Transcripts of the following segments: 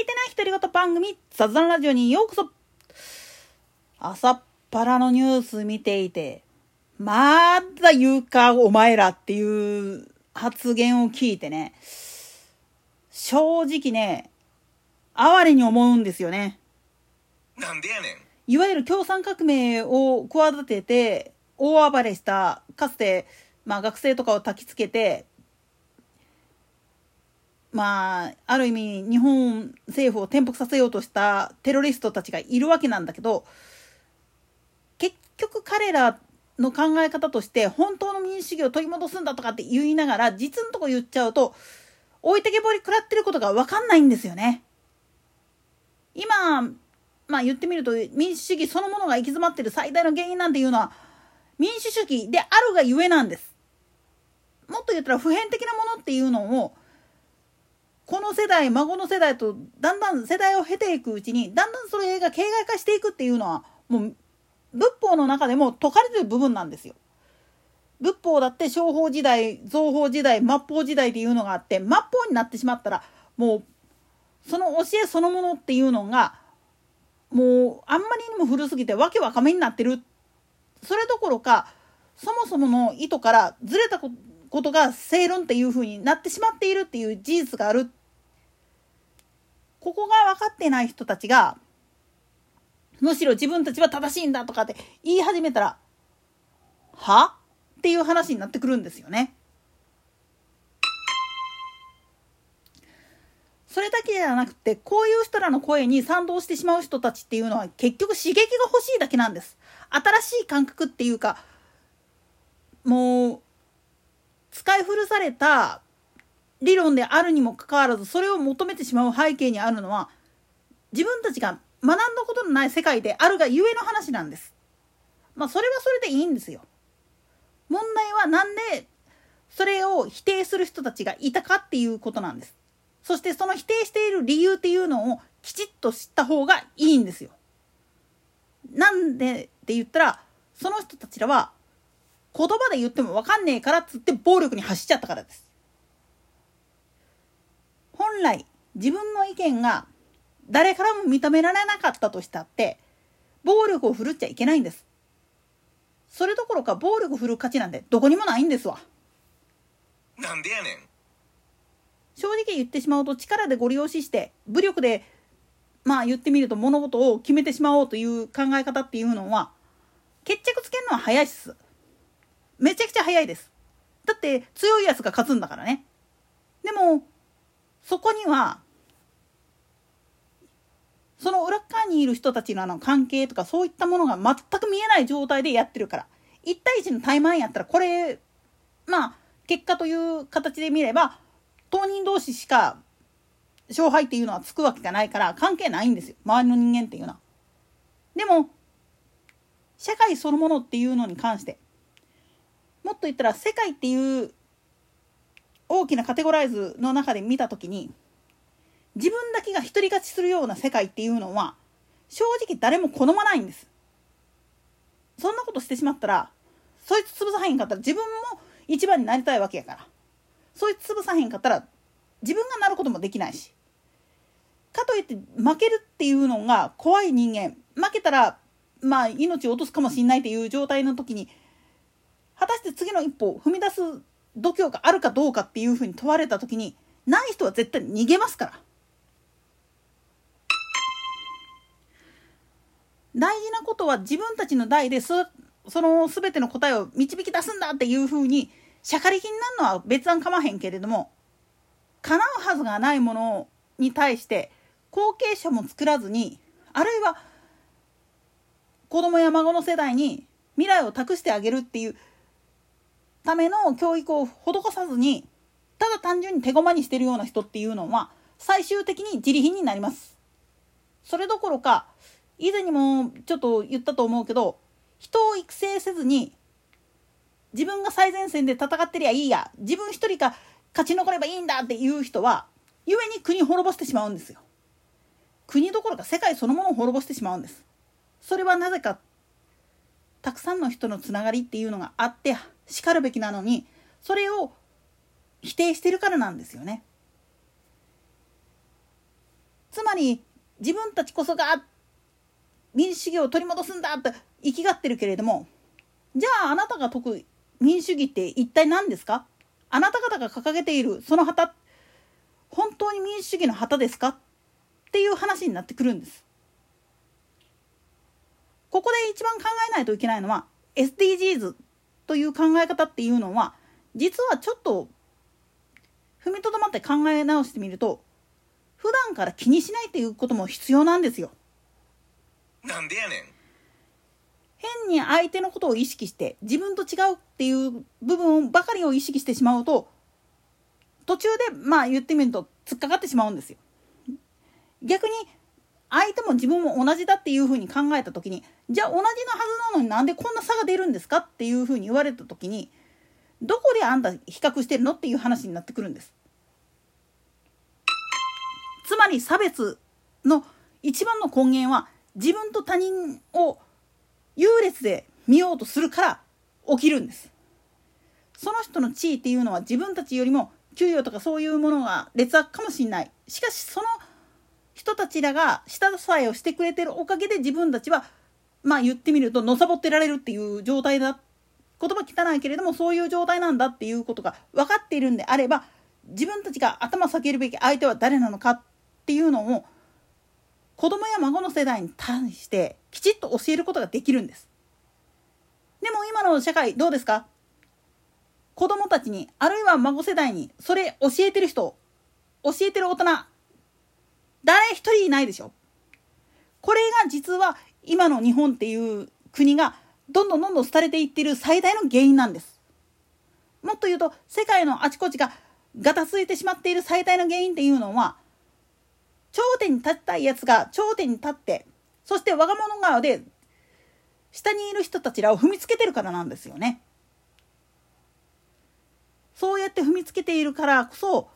いてない独り言番組、雑談ラジオにようこそ朝っぱらのニュース見ていて、まだ言うか、お前らっていう発言を聞いてね、正直ね、哀れに思うんですよね。なんでやねん。いわゆる共産革命を企てて、大暴れした、かつて、まあ学生とかを焚きつけて、まあ、ある意味日本政府を転覆させようとしたテロリストたちがいるわけなんだけど、結局彼らの考え方として本当の民主主義を取り戻すんだとかって言いながら実のとこ言っちゃうと置いてけぼり食らってることが分かんないんですよね。今、まあ言ってみると民主主義そのものが行き詰まってる最大の原因なんていうのは民主主義であるがゆえなんです。もっと言ったら普遍的なものっていうのをこの世代孫の世代とだんだん世代を経ていくうちにだんだんそれが形骸化していくっていうのはもう仏法の中でも説かれてる部分なんですよ。仏法だって商法時代造法時代末法時代っていうのがあって末法になってしまったらもうその教えそのものっていうのがもうあんまりにも古すぎてわけわかめになってるそれどころかそもそもの意図からずれたことが正論っていうふうになってしまっているっていう事実があるここが分かってない人たちが、むしろ自分たちは正しいんだとかって言い始めたら、は？っていう話になってくるんですよね。それだけじゃなくて、こういう人らの声に賛同してしまう人たちっていうのは結局刺激が欲しいだけなんです。新しい感覚っていうか、もう、使い古された理論であるにもかかわらずそれを求めてしまう背景にあるのは自分たちが学んだことのない世界であるがゆえの話なんです。まあそれはそれでいいんですよ。問題はなんでそれを否定する人たちがいたかっていうことなんです。そしてその否定している理由っていうのをきちっと知った方がいいんですよ。なんでって言ったらその人たちらは言葉で言っても分かんねえからっつって暴力に走っちゃったからです。本来自分の意見が誰からも認められなかったとしたって暴力を振るっちゃいけないんです。それどころか暴力振る価値なんてどこにもないんですわ。なんでやねん。正直言ってしまうと力でご利用しして武力でまあ言ってみると物事を決めてしまおうという考え方っていうのは決着つけるのは早いっす。めちゃくちゃ早いです。だって強いやつが勝つんだからね。でもそこにはその裏側にいる人たちのあの関係とかそういったものが全く見えない状態でやってるから1対1の怠慢やったらこれまあ結果という形で見れば当人同士しか勝敗っていうのはつくわけがないから関係ないんですよ周りの人間っていうのは。でも社会そのものっていうのに関してもっと言ったら世界っていう大きなカテゴライズの中で見た時に自分だけが独り勝ちするような世界っていうのは正直誰も好まないんです。そんなことしてしまったらそいつ潰さへんかったら自分も一番になりたいわけやから。そいつ潰さへんかったら自分がなることもできないし。かといって負けるっていうのが怖い人間。負けたらまあ命を落とすかもしんないっていう状態の時に果たして次の一歩を踏み出す度胸があるかどうかっていうふうに問われた時にない人は絶対逃げますから。大事なことは自分たちの代でそその全ての答えを導き出すんだっていうふうにしゃかりきになるのは別案かまへんけれども叶うはずがないものに対して後継者も作らずにあるいは子供や孫の世代に未来を託してあげるっていうための教育を施さずにただ単純に手駒にしてるような人っていうのは最終的に自利品になります。それどころか以前にもちょっと言ったと思うけど人を育成せずに自分が最前線で戦ってりゃいいや自分一人が勝ち残ればいいんだっていう人は故に国滅ぼしてしまうんですよ。国どころか世界そのものを滅ぼしてしまうんです。それはなぜかたくさんの人のつながりっていうのがあってしかるべきなのにそれを否定してるからなんですよね。つまり自分たちこそが民主主義を取り戻すんだと生きがってるけれどもじゃああなたが解く民主主義って一体何ですか？あなた方が掲げているその旗本当に民主主義の旗ですか？っていう話になってくるんです。ここで一番考えないといけないのは SDGs という考え方っていうのは実はちょっと踏みとどまって考え直してみると普段から気にしないっていうことも必要なんですよ。なんでやねん変に相手のことを意識して自分と違うっていう部分ばかりを意識してしまうと途中でまあ言ってみると突っかかってしまうんですよ。逆に相手も自分も同じだっていうふうに考えた時にじゃあ同じのはずなのになんでこんな差が出るんですかっていうふうに言われた時にどこであんた比較してるのっていう話になってくるんです。つまり差別の一番の根源は自分と他人を優劣で見ようとするから起きるんです。その人の地位っていうのは自分たちよりも給与とかそういうものが劣悪かもしれない。しかしその人たちらが下支えをしてくれてるおかげで自分たちはまあ言ってみるとのさぼってられるっていう状態だ言葉汚いけれどもそういう状態なんだっていうことが分かっているんであれば自分たちが頭下げるべき相手は誰なのかっていうのを子供や孫の世代に対してきちっと教えることができるんです。でも今の社会どうですか？子供たちにあるいは孫世代にそれ教えてる人教えてる大人誰一人いないでしょこれが実は今の日本っていう国がどんどんどんどん廃れていっている最大の原因なんです。もっと言うと世界のあちこちがガタついてしまっている最大の原因っていうのは頂点に立ちたいやつが頂点に立ってそして我が物側で下にいる人たちらを踏みつけてるからなんですよね。そうやって踏みつけているからこそ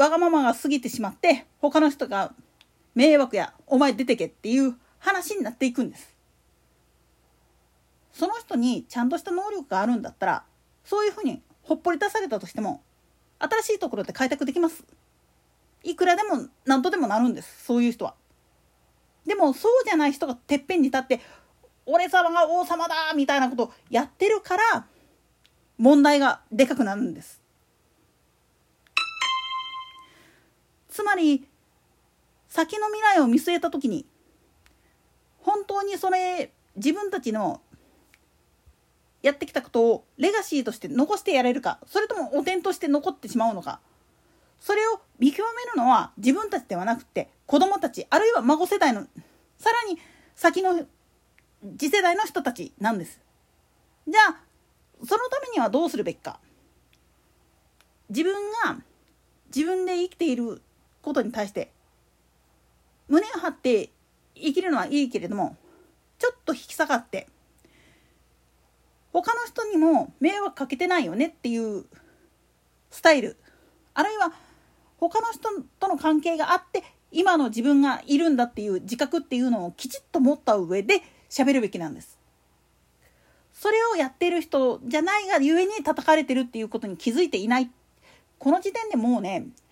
わがままが過ぎてしまって他の人が迷惑やお前出てけっていう話になっていくんです。その人にちゃんとした能力があるんだったらそういうふうにほっぽり出されたとしても新しいところで開拓できます。いくらでも何とでもなるんですそういう人は。でもそうじゃない人がてっぺんに立って俺様が王様だみたいなことをやってるから問題がでかくなるんです。つまり先の未来を見据えた時に本当にそれ自分たちのやってきたことをレガシーとして残してやれるかそれとも汚点として残ってしまうのかそれを見極めるのは自分たちではなくて子供たちあるいは孫世代のさらに先の次世代の人たちなんです。じゃあそのためにはどうするべきか自分が自分で生きていることに対して胸を張って生きるのはいいけれどもちょっと引き下がって他の人にも迷惑かけてないよねっていうスタイルあるいは他の人との関係があって今の自分がいるんだっていう自覚っていうのをきちっと持った上で喋るべきなんです。それをやってる人じゃないがゆえに叩かれてるっていうことに気づいていないこの時点でもうね